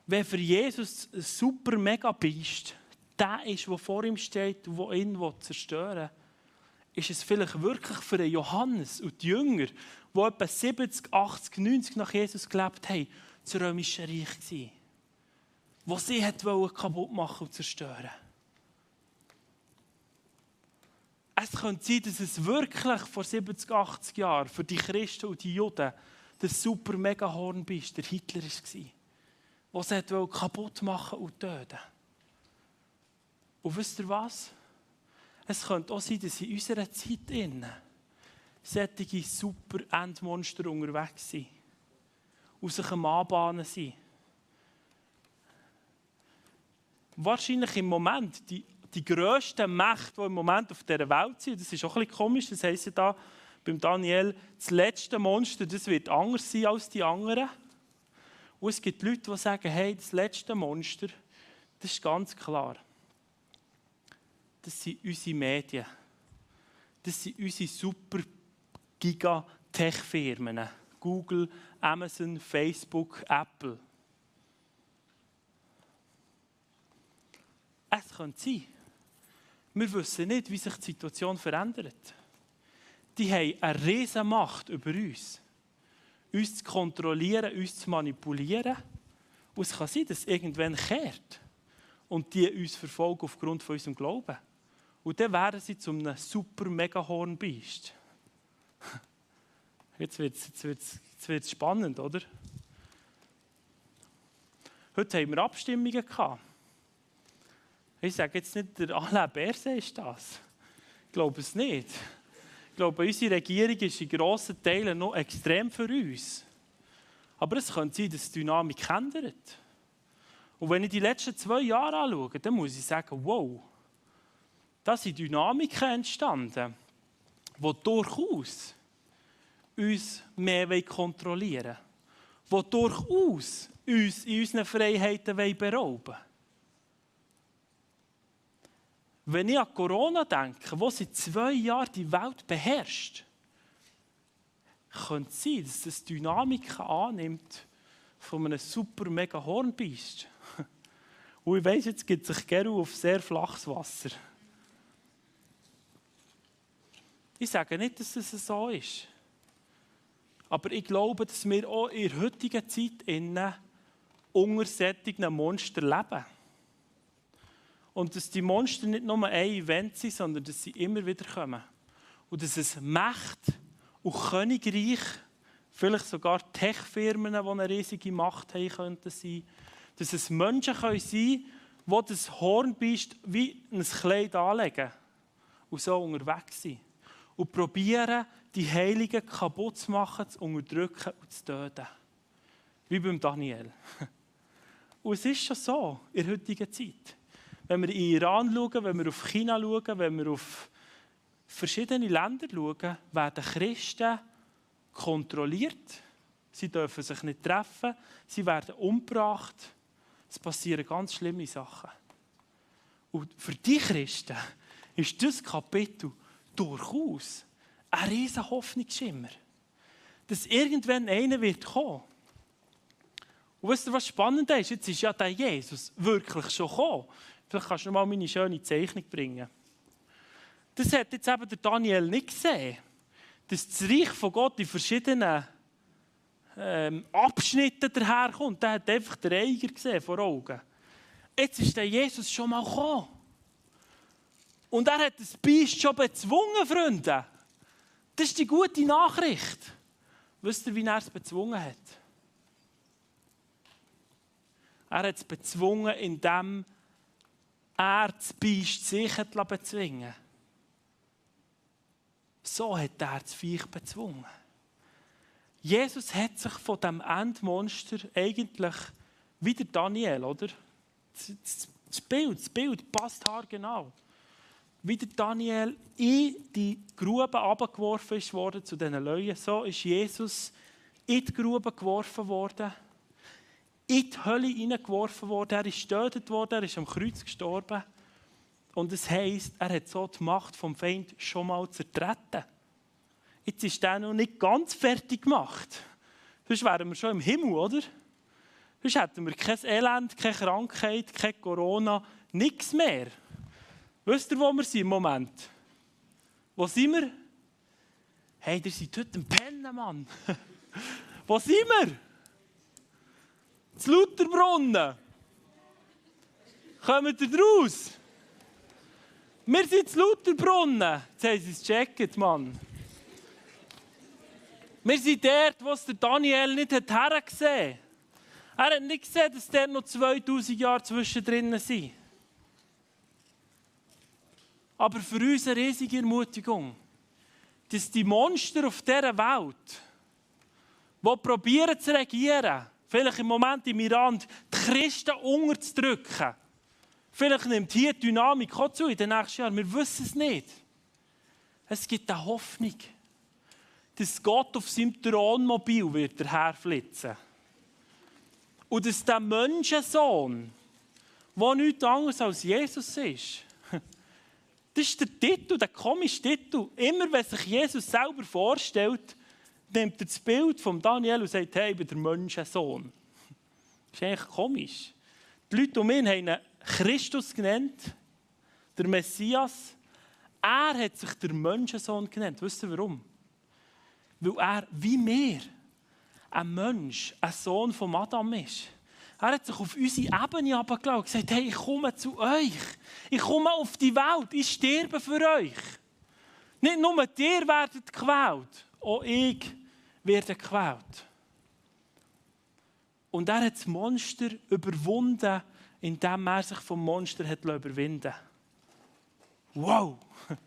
Wer für Jesus ein super mega Beist, der ist, der vor ihm steht und der ihn zerstören will, ist es vielleicht wirklich für den Johannes und die Jünger, die etwa 70, 80, 90 nach Jesus gelebt haben, das römische Reich gewesen, wo sie kaputt machen und zerstören Es könnte sein, dass es wirklich vor 70, 80 Jahren für die Christen und die Juden der super Megahorn bist, der Hitler war, der sie kaputt machen und töten Und wisst ihr was? Es könnte auch sein, dass in unserer Zeit solche super Endmonster unterwegs sind und sich am Anbahnen sind. Wahrscheinlich im Moment die die grössten Mächte, die im Moment auf dieser Welt sind. Das ist auch ein bisschen komisch. Das heisst ja da beim Daniel, das letzte Monster, das wird anders sein als die anderen. Und es gibt Leute, die sagen, hey, das letzte Monster, das ist ganz klar. Das sind unsere Medien. Das sind unsere super Giga-Tech-Firmen. Google, Amazon, Facebook, Apple. Es könnte sein, wir wissen nicht, wie sich die Situation verändert. Die haben eine riesige Macht über uns. Uns zu kontrollieren, uns zu manipulieren. Und es kann sein, dass es irgendwann kehrt. Und die uns verfolgen aufgrund von unserem Glauben. Und dann werden sie zu einem super Megahornbeist. Jetzt wird es jetzt wird's, jetzt wird's spannend, oder? Heute haben wir Abstimmungen gehabt. Ich sage jetzt nicht, der Alain Berset ist das. Ich glaube es nicht. Ich glaube, unsere Regierung ist in grossen Teilen noch extrem für uns. Aber es könnte sein, dass die Dynamik ändert. Und wenn ich die letzten zwei Jahre anschaue, dann muss ich sagen, wow, da sind Dynamiken entstanden, die durchaus uns mehr kontrollieren wollen, die durchaus uns in unseren Freiheiten berauben wollen. Wenn ich an Corona denke, wo seit zwei Jahren die Welt beherrscht, könnte es sein, dass das Dynamiken annimmt von einem super mega Hornbiest. Und ich weiss, jetzt gibt sich Geru auf sehr flaches Wasser. Ich sage nicht, dass es so ist. Aber ich glaube, dass wir auch in der heutigen Zeit innen unter solchen Monster leben. Und dass die Monster nicht nur ein Event sind, sondern dass sie immer wieder kommen. Und dass es Macht und Königreich, vielleicht sogar Tech-Firmen, die eine riesige Macht haben könnten sein, dass es Menschen können sein können, die das Hornbiest wie ein Kleid anlegen und so unterwegs sind. Und probieren, die Heiligen kaputt zu machen, zu unterdrücken und zu töten. Wie beim Daniel. Und es ist schon so in der heutigen Zeit. Wenn wir in Iran schauen, wenn wir auf China schauen, wenn wir auf verschiedene Länder schauen, werden Christen kontrolliert. Sie dürfen sich nicht treffen, sie werden umgebracht. Es passieren ganz schlimme Sachen. Und für die Christen ist das Kapitel durchaus ein riesen Hoffnungsschimmer. Dass irgendwann einer wird kommen. Und wisst ihr, was spannend ist? Jetzt ist ja der Jesus wirklich schon gekommen. Vielleicht kannst du noch mal meine schöne Zeichnung bringen. Das hat jetzt eben der Daniel nicht gesehen. Dass das Reich von Gott in verschiedenen ähm, Abschnitten daherkommt. Der hat einfach den Eiger gesehen vor Augen. Jetzt ist der Jesus schon mal gekommen. Und er hat das Biest schon bezwungen, Freunde. Das ist die gute Nachricht. Wisst ihr, wie er es bezwungen hat? Er hat es bezwungen, indem er das Biest sich bezwingen So hat er das Viech bezwungen. Jesus hat sich von dem Endmonster eigentlich wie der Daniel, oder? Das Bild, das Bild passt haargenau. Wie der Daniel in die Grube abgeworfen ist worden zu diesen Leuten, so ist Jesus in die Grube geworfen worden, in die Hölle hineingeworfen worden. Er ist getötet worden, er ist am Kreuz gestorben. Und es heisst, er hat so die Macht vom Feind schon mal zertreten. Jetzt ist er noch nicht ganz fertig gemacht. Sonst wären wir schon im Himmel, oder? Sonst hätten wir kein Elend, keine Krankheit, kein Corona, nichts mehr. Wisst ihr, wo wir sind im Moment? Wo sind wir? Hey, ihr seid heute im Pennen, Mann. wo sind wir? Zu Lutherbrunnen. Kommt ihr raus? Wir sind zu Lutherbrunnen. Jetzt haben sie es gecheckt, Mann. Wir sind dort, wo der Daniel nicht hat hergesehen hat. Er hat nicht gesehen, dass dort noch 2000 Jahre zwischendrin sind. Aber für uns eine riesige Ermutigung, dass die Monster auf dieser Welt, die probieren zu regieren, vielleicht im Moment im Iran, die Christen unterzudrücken, vielleicht nimmt hier die Dynamik auch zu in den nächsten Jahren, wir wissen es nicht. Es gibt eine Hoffnung dass Gott auf seinem Thronmobil wird daherflitzen. Und dass der Menschensohn, der nichts anderes als Jesus ist, das ist der Titel, der komische Titel. Immer wenn sich Jesus selber vorstellt, nimmt er das Bild von Daniel und sagt, hey, ich bin der Menschensohn. Das ist eigentlich komisch. Die Leute um ihn haben ihn Christus genannt, der Messias. Er hat sich der Menschensohn genannt. Wisst ihr warum? weil er wie wir ein Mensch, ein Sohn von Adam ist. Er hat sich auf unsere Ebene abgelassen und gesagt, hey, ich komme zu euch. Ich komme auf die Welt. Ich sterbe für euch. Nicht nur ihr werdet gequält, auch ich werde gequält. Und er hat das Monster überwunden, indem er sich vom Monster hat überwinden Wow!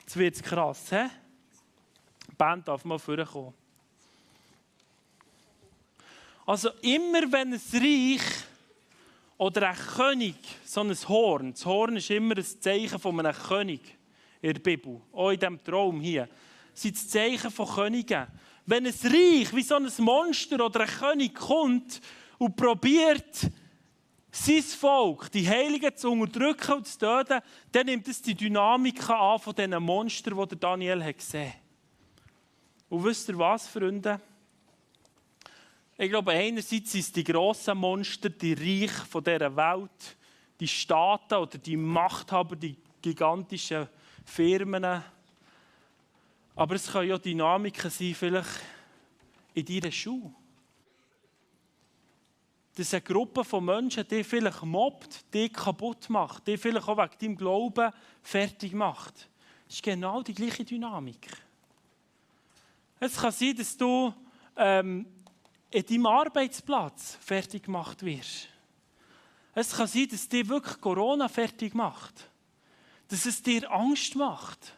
Jetzt wird es krass, hä? Die Band darf mal vorkommen. Also immer wenn ein Reich oder ein König, so ein Horn, das Horn ist immer ein Zeichen von einem König in der Bibel, auch in diesem Traum hier, sind das Zeichen von Königen. Wenn ein Reich wie so ein Monster oder ein König kommt und probiert, sein Volk, die Heiligen zu unterdrücken und zu töten, dann nimmt es die Dynamik an von diesen Monstern, die Daniel gesehen hat. Und wisst ihr was, Freunde? Ich glaube, einerseits sind es die grossen Monster, die Reich von dieser Welt, die Staaten oder die Machthaber, die gigantischen Firmen. Aber es können ja Dynamiken sein, vielleicht in deiner Schuhe dass eine Gruppe von Menschen die vielleicht mobbt, die kaputt macht, die vielleicht auch wegen deinem Glauben fertig macht. Das ist genau die gleiche Dynamik. Es kann sein, dass du ähm, in deinem Arbeitsplatz fertig gemacht wirst. Es kann sein, dass dir wirklich Corona fertig macht. Dass es dir Angst macht.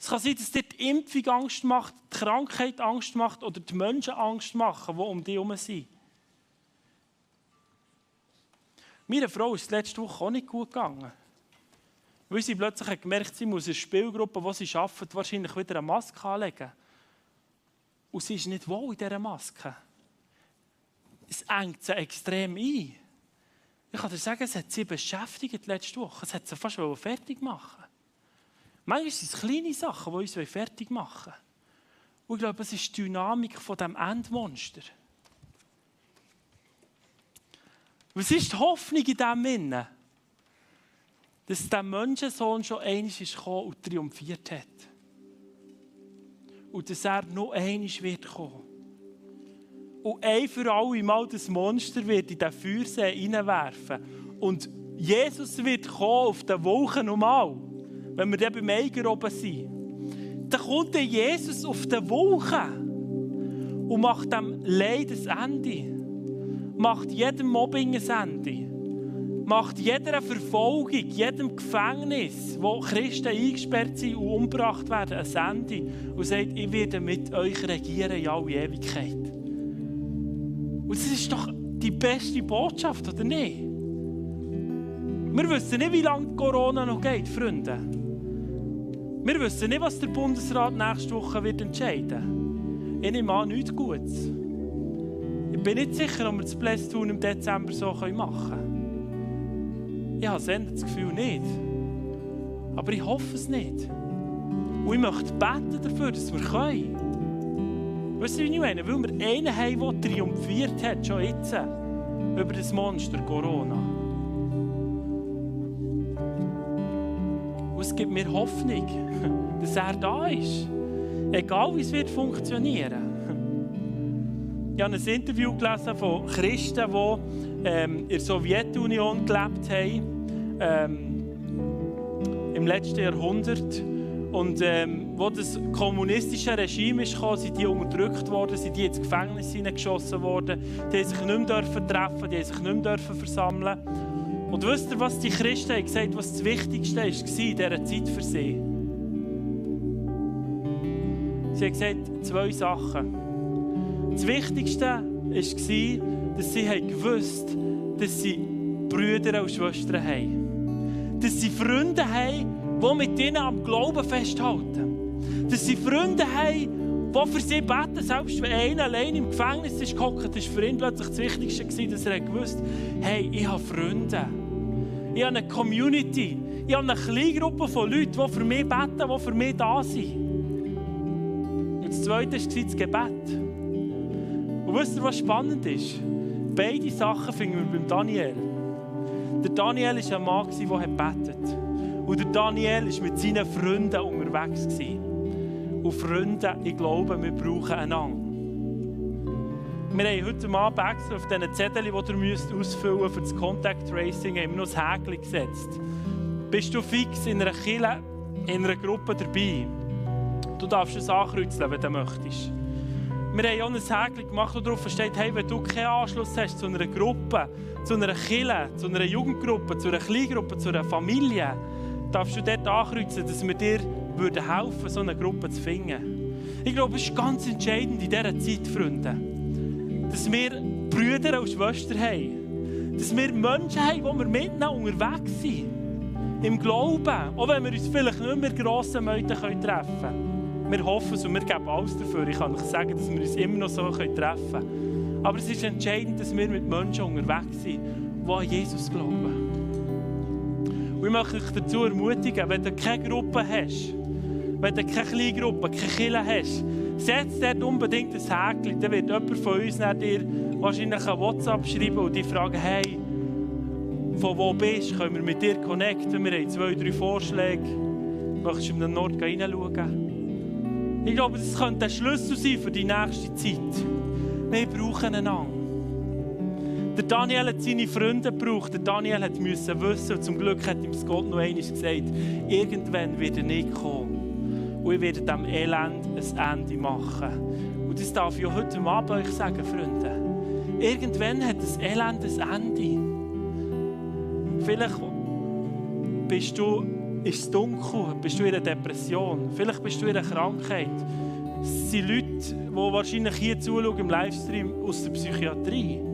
Es kann sein, dass dir die Impfung Angst macht, die Krankheit Angst macht oder die Menschen Angst machen, die um dich herum sind. Meiner Frau ist es letzte Woche auch nicht gut gegangen. Weil sie plötzlich hat gemerkt, sie muss in der Spielgruppe, wo sie arbeitet, wahrscheinlich wieder eine Maske anlegen. Und sie ist nicht wohl in dieser Maske. Es engt sie extrem ein. Ich kann dir sagen, es hat sie beschäftigt letzte Woche. Es hat sie fast fertig machen Manchmal sind es kleine Sachen, die uns fertig machen Und ich glaube, es ist die Dynamik von diesem Endmonster. Was ist die Hoffnung in diesem Innen? Dass der Menschensohn schon einmal gekommen und triumphiert hat. Und dass er noch einmal wird kommen. Und ein für alle Mal das Monster wird in den Feuersee hineinwerfen. Und Jesus wird kommen auf den Wolken normal. Wenn wir dann beim Eiger oben sind. Dann kommt Jesus auf den Wolken und macht dem Leid ein Ende macht jedem Mobbing ein Ende. Macht jeder Verfolgung, jedem Gefängnis, wo Christen eingesperrt sind und umgebracht werden, ein Ende. Und sagt, ich werde mit euch regieren in alle Ewigkeit. Und das ist doch die beste Botschaft, oder nicht? Wir wissen nicht, wie lange Corona noch geht, Freunde. Wir wissen nicht, was der Bundesrat nächste Woche wird entscheiden wird. Ich nehme an, nichts Gutes. Ich bin nicht sicher, ob wir das Blästun im Dezember so machen können. Ich habe das Gefühl nicht. Aber ich hoffe es nicht. Und ich möchte beten dafür, dass wir können. Weißt du, wie ich meine? Weil wir einen haben, der triumphiert hat, schon jetzt, über das Monster Corona. Und es gibt mir Hoffnung, dass er da ist. Egal, wie es wird funktionieren. Ich habe ein Interview gelesen von Christen, die ähm, in der Sowjetunion gelebt haben, ähm, im letzten Jahrhundert. Und ähm, wo das kommunistische Regime kam, sind die unterdrückt worden, sind die ins Gefängnis hineingeschossen worden, die haben sich nicht mehr treffen, die haben sich nicht mehr versammeln Und wisst ihr, was die Christen haben gesagt, was das Wichtigste war in dieser Zeit für sie? Sie haben gesagt, zwei Sachen. Das Wichtigste war, dass sie gewusst dass sie Brüder und Schwestern haben. Dass sie Freunde haben, die mit ihnen am Glauben festhalten. Dass sie Freunde haben, die für sie beten, selbst wenn einer allein im Gefängnis ist gehockt, war für ihn plötzlich das Wichtigste, dass er gewusst hey, ich habe Freunde. Ich habe eine Community. Ich habe eine kleine Gruppe von Leuten, die für mich beten, die für mich da sind. Und das Zweite war das Gebet. Und wisst ihr, was spannend ist? Beide Sachen finden wir beim Daniel. Der Daniel war ein Mann, der betet Und der Daniel war mit seinen Freunden unterwegs. Und Freunde, ich glaube, wir brauchen einander. Wir haben heute Abend extra auf diesen Zettel, die ihr müsst ausfüllen müsst für das Contact Tracing, wir noch ein Häkchen gesetzt. Bist du fix in einer Kille, in einer Gruppe dabei? Du darfst es ankreuzeln, wenn du möchtest. Wir haben auch ein Häkchen gemacht, wo drauf steht, hey, wenn du keinen Anschluss hast zu einer Gruppe, zu einer Kille, zu einer Jugendgruppe, zu einer Kleingruppe, zu einer Familie, darfst du dort ankreuzen, dass wir dir würden helfen, so eine Gruppe zu finden. Ich glaube, es ist ganz entscheidend in dieser Zeit, Freunde, dass wir Brüder und Schwestern haben. Dass wir Menschen haben, die wir miteinander unterwegs sind. Im Glauben. Auch wenn wir uns vielleicht nicht mehr grossen Meuten treffen können. Wir hoffen es und wir geben alles dafür. Ich kann euch sagen, dass wir uns immer noch so treffen können. Aber es ist entscheidend, dass wir mit Menschen unterwegs sind, die an Jesus glauben. Und ich möchte euch dazu ermutigen, wenn du keine Gruppe hast, wenn du keine Kleingruppe, keine Kille hast, setz dort unbedingt ein Häkchen. Dann wird jemand von uns dir wahrscheinlich ein WhatsApp schreiben und die fragen, hey, von wo bist du? Können wir mit dir connecten? Wir haben zwei, drei Vorschläge. Möchtest du in den Nord hineinschauen? Ich glaube, das könnte ein Schlüssel sein für die nächste Zeit. Wir brauchen einander. Der Daniel hat seine Freunde gebraucht. Der Daniel hat müssen wissen, und zum Glück hat ihm Gott noch einmal gesagt, irgendwann wird er nicht kommen. Und ich werde diesem Elend ein Ende machen. Und das darf ich heute Abend euch sagen, Freunde. Irgendwann hat das Elend ein Ende. Vielleicht bist du ist es dunkel, bist du in einer Depression, vielleicht bist du in einer Krankheit. Es sind Leute, die wahrscheinlich hier zuschauen im Livestream aus der Psychiatrie.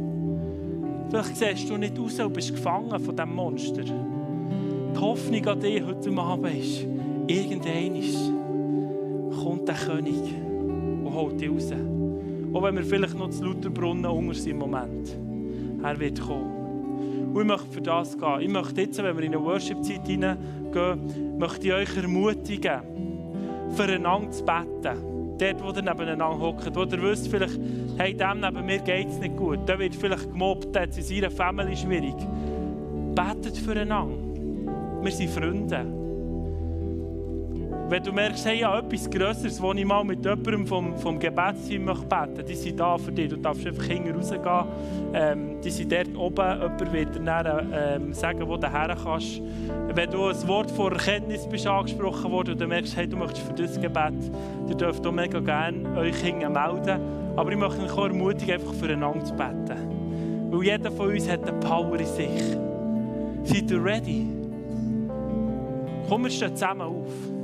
Vielleicht siehst du nicht aus und bist gefangen von diesem Monster. Die Hoffnung an dich heute Abend ist, irgendwann kommt der König und holt dich raus. Auch wenn wir vielleicht noch zu lauter Brunnen unter sind im Moment. Er wird kommen. Und ich möchte für das gehen. Ich möchte jetzt, wenn wir in eine Worship-Zeit hineingehen, möchte ich euch ermutigen, füreinander zu beten. Dort, wo ihr nebeneinander hockt, wo ihr wisst, vielleicht, hey, dem neben mir geht es nicht gut, der wird vielleicht gemobbt, der es in seiner Familie schwierig. Betet füreinander. Wir sind Freunde. Wenn du merkst, hey, ja, etwas Größeres, wo ich mal mit jemandem vom, vom Gebetsteam beten möchte, die sind da für dich. Du darfst einfach hinten rausgehen. Ähm, die sind dort oben. Jemand wird dir dann ähm, sagen, wo du her kannst. Wenn du ein Wort vor Erkenntnis bist angesprochen worden und du merkst, hey, du möchtest für das Gebet, ihr dürft auch mega gerne euch hinten melden. Aber ich möchte euch ermutigen, einfach füreinander zu beten. Weil jeder von uns hat eine Power in sich. Seid ihr ready? Komm, wir stehen zusammen auf.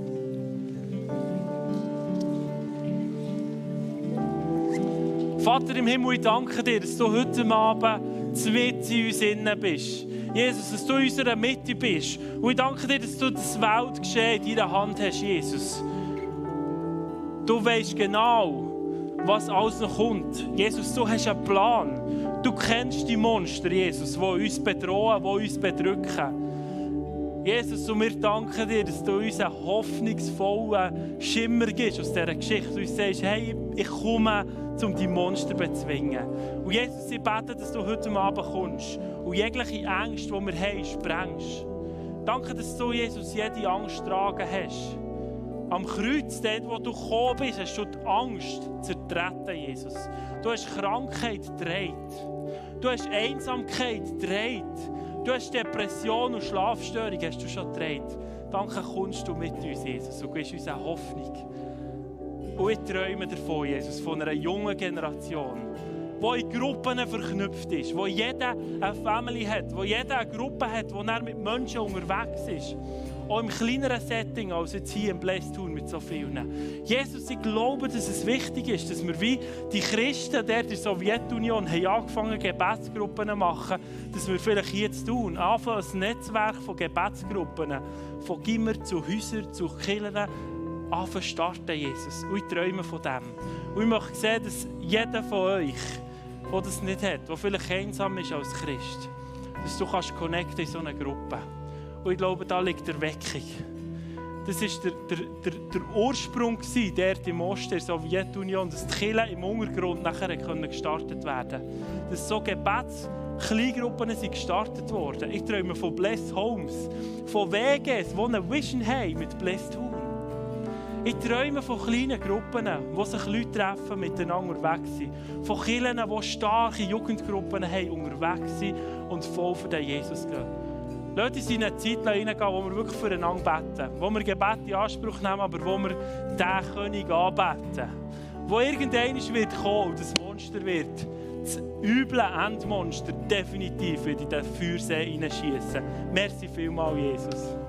Vater im Himmel, ich danke dir, dass du heute Abend mit in uns innen bist. Jesus, dass du in unserer Mitte bist. Und ich danke dir, dass du das Weltgeschehen in deiner Hand hast, Jesus. Du weißt genau, was alles noch kommt. Jesus, du hast einen Plan. Du kennst die Monster, Jesus, die uns bedrohen, die uns bedrücken. Jesus, und wir danken dir, dass du uns einen hoffnungsvollen Schimmer gibst aus dieser Geschichte. Du sagst, hey, ich komme, um die Monster zu bezwingen. Und Jesus, ich bete, dass du heute Abend kommst und jegliche Ängste, die wir haben, sprengst. Danke, dass du, Jesus, jede Angst tragen hast. Am Kreuz, dort, wo du gekommen bist, hast du die Angst zertreten, Jesus. Du hast Krankheit gedreht. Du hast Einsamkeit gedreht. Du hast Depression und Schlafstörung hast du schon gedreht. Danke kommst du mit uns, Jesus, und gibst uns eine Hoffnung. Und ich träume davon, Jesus, von einer jungen Generation, die in Gruppen verknüpft ist, wo jeder eine Family hat, wo jeder eine Gruppe hat, wo er mit Menschen unterwegs ist. Auch im kleineren Setting als jetzt hier im Blästun mit so vielen. Jesus, ich glaube, dass es wichtig ist, dass wir wie die Christen der der Sowjetunion haben angefangen Gebetsgruppen zu machen, dass wir vielleicht jetzt tun, anfangen ein Netzwerk von Gebetsgruppen, von Gimmer zu Häusern, zu Kirchen, anfangen starten, Jesus. Und ich träume von dem. Und ich möchte sehen, dass jeder von euch, der das nicht hat, der vielleicht einsam ist als Christ, dass du kannst connecten in so einer Gruppe. Und ich glaube, da liegt der Weckung. Das war der, der, der, der Ursprung dort im Osten der Sowjetunion, dass die Kirche im Untergrund nachher gestartet werden konnten. Dass so Gebets Kleingruppen sind gestartet worden. Ich träume von Blessed Homes, von WGs, die eine Vision haben mit Blessed Home. Ich träume von kleinen Gruppen, wo sich Leute treffen, miteinander unterwegs sind. Von Kirchen, die starke Jugendgruppen haben, unterwegs sind und voll für den Jesus gehen. Lasst uns in eine Zeit hineingehen, wo wir wirklich füreinander beten. Wo wir Gebet in Anspruch nehmen, aber wo wir den König anbeten. Wo irgendeiner wird kommen und das Monster wird, das üble Endmonster definitiv in den Feuersee hineinschießen. Merci vielmals, Jesus.